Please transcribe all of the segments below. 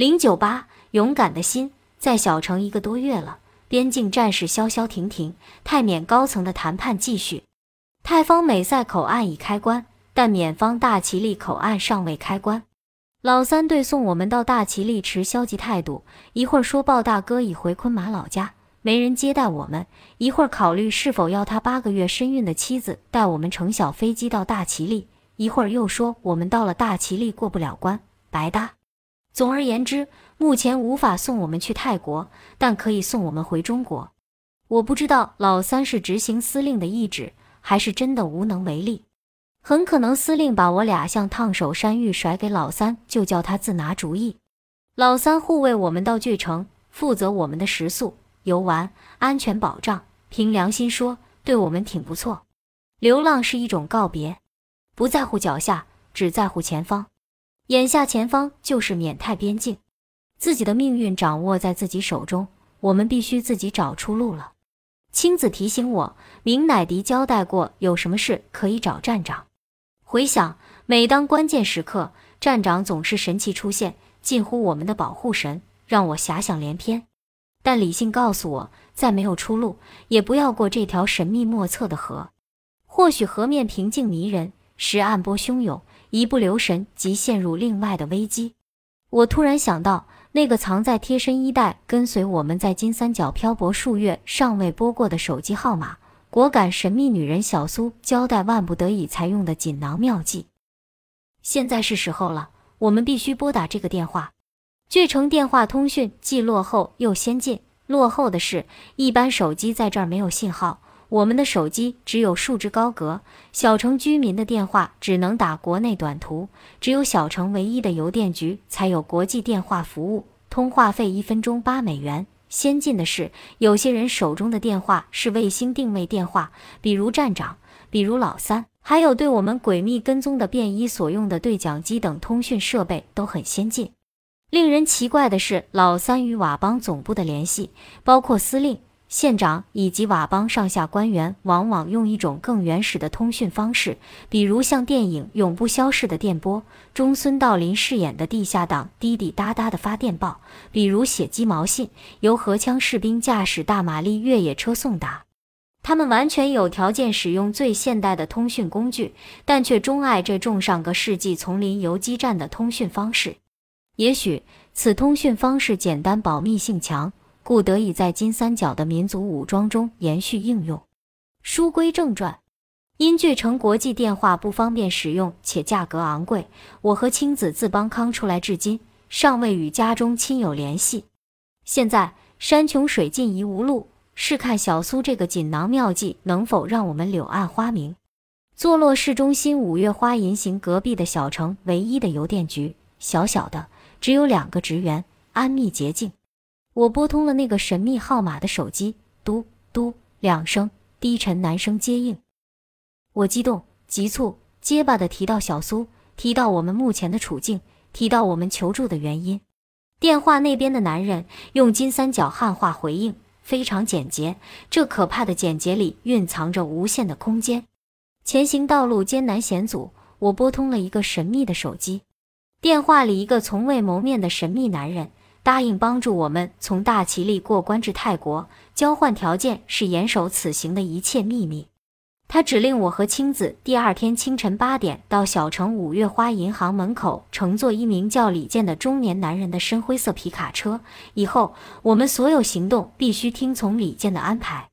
零九八，勇敢的心，在小城一个多月了，边境战事消消停停，泰缅高层的谈判继续。泰方美塞口岸已开关，但缅方大其力口岸尚未开关。老三对送我们到大其力持消极态度，一会儿说鲍大哥已回昆马老家，没人接待我们；一会儿考虑是否要他八个月身孕的妻子带我们乘小飞机到大其力；一会儿又说我们到了大其力过不了关，白搭。总而言之，目前无法送我们去泰国，但可以送我们回中国。我不知道老三是执行司令的意志，还是真的无能为力。很可能司令把我俩像烫手山芋甩给老三，就叫他自拿主意。老三护卫我们到巨城，负责我们的食宿、游玩、安全保障。凭良心说，对我们挺不错。流浪是一种告别，不在乎脚下，只在乎前方。眼下前方就是缅泰边境，自己的命运掌握在自己手中，我们必须自己找出路了。青子提醒我，明乃迪交代过，有什么事可以找站长。回想，每当关键时刻，站长总是神奇出现，近乎我们的保护神，让我遐想连篇。但理性告诉我，再没有出路，也不要过这条神秘莫测的河。或许河面平静迷人，时暗波汹涌，一不留神即陷入另外的危机。我突然想到，那个藏在贴身衣袋、跟随我们在金三角漂泊数月、尚未拨过的手机号码。果敢神秘女人小苏交代万不得已才用的锦囊妙计，现在是时候了，我们必须拨打这个电话。巨城电话通讯既落后又先进，落后的是，一般手机在这儿没有信号，我们的手机只有数值高格。小城居民的电话只能打国内短途，只有小城唯一的邮电局才有国际电话服务，通话费一分钟八美元。先进的是，有些人手中的电话是卫星定位电话，比如站长，比如老三，还有对我们诡秘跟踪的便衣所用的对讲机等通讯设备都很先进。令人奇怪的是，老三与佤邦总部的联系，包括司令。县长以及佤邦上下官员往往用一种更原始的通讯方式，比如像电影《永不消逝的电波》中孙道临饰演的地下党滴滴答答的发电报，比如写鸡毛信，由荷枪士兵驾驶大马力越野车送达。他们完全有条件使用最现代的通讯工具，但却钟爱这种上个世纪丛林游击战的通讯方式。也许此通讯方式简单，保密性强。故得以在金三角的民族武装中延续应用。书归正传，因巨城国际电话不方便使用，且价格昂贵，我和青子自邦康出来至今，尚未与家中亲友联系。现在山穷水尽疑无路，试看小苏这个锦囊妙计能否让我们柳暗花明。坐落市中心五月花银行隔壁的小城，唯一的邮电局，小小的，只有两个职员，安谧洁净。我拨通了那个神秘号码的手机，嘟嘟两声低沉男声接应。我激动、急促、结巴地提到小苏，提到我们目前的处境，提到我们求助的原因。电话那边的男人用金三角汉话回应，非常简洁。这可怕的简洁里蕴藏着无限的空间。前行道路艰难险阻，我拨通了一个神秘的手机，电话里一个从未谋面的神秘男人。答应帮助我们从大其力过关至泰国，交换条件是严守此行的一切秘密。他指令我和青子第二天清晨八点到小城五月花银行门口，乘坐一名叫李健的中年男人的深灰色皮卡车。以后我们所有行动必须听从李健的安排。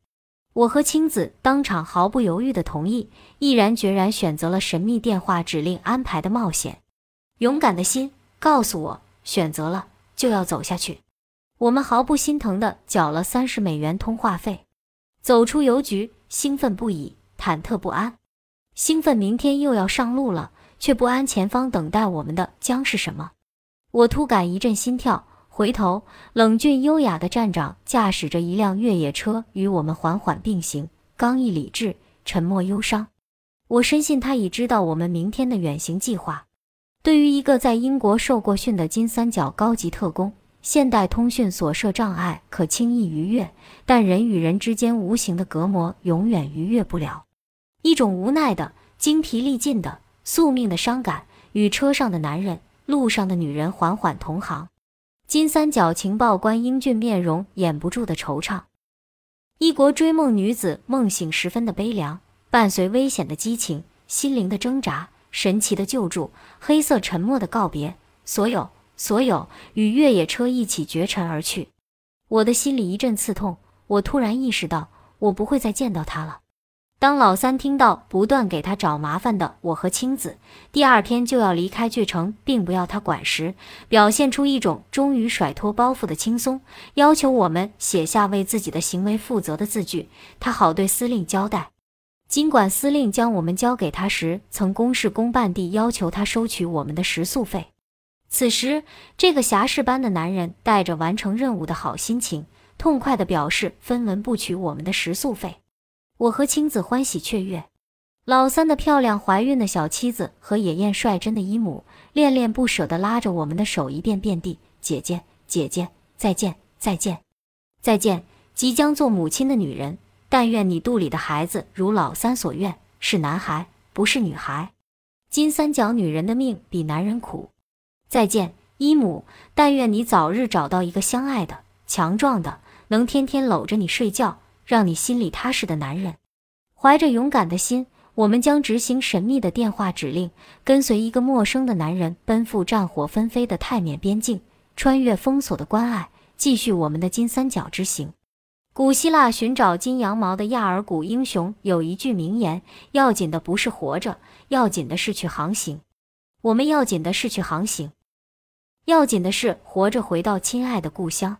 我和青子当场毫不犹豫地同意，毅然决然选择了神秘电话指令安排的冒险。勇敢的心告诉我，选择了。就要走下去，我们毫不心疼地缴了三十美元通话费，走出邮局，兴奋不已，忐忑不安。兴奋明天又要上路了，却不安前方等待我们的将是什么。我突感一阵心跳，回头，冷峻优雅的站长驾驶着一辆越野车与我们缓缓并行，刚毅理智，沉默忧伤。我深信他已知道我们明天的远行计划。对于一个在英国受过训的金三角高级特工，现代通讯所设障碍可轻易逾越，但人与人之间无形的隔膜永远逾越不了。一种无奈的、精疲力尽的、宿命的伤感，与车上的男人、路上的女人缓缓同行。金三角情报官英俊面容掩不住的惆怅。一国追梦女子梦醒十分的悲凉，伴随危险的激情、心灵的挣扎、神奇的救助、黑色沉默的告别，所有所有与越野车一起绝尘而去。我的心里一阵刺痛，我突然意识到，我不会再见到他了。当老三听到不断给他找麻烦的我和青子第二天就要离开巨城，并不要他管时，表现出一种终于甩脱包袱的轻松，要求我们写下为自己的行为负责的字句，他好对司令交代。尽管司令将我们交给他时，曾公事公办地要求他收取我们的食宿费，此时这个侠士般的男人带着完成任务的好心情，痛快地表示分文不取我们的食宿费。我和青子欢喜雀跃，老三的漂亮怀孕的小妻子和野艳率真的姨母恋恋不舍地拉着我们的手，一遍遍地：“姐姐，姐姐，再见，再见，再见！即将做母亲的女人，但愿你肚里的孩子如老三所愿，是男孩，不是女孩。金三角女人的命比男人苦。再见，伊母，但愿你早日找到一个相爱的、强壮的，能天天搂着你睡觉。”让你心里踏实的男人，怀着勇敢的心，我们将执行神秘的电话指令，跟随一个陌生的男人奔赴战火纷飞的泰缅边境，穿越封锁的关隘，继续我们的金三角之行。古希腊寻找金羊毛的亚尔古英雄有一句名言：要紧的不是活着，要紧的是去航行。我们要紧的是去航行，要紧的是活着回到亲爱的故乡。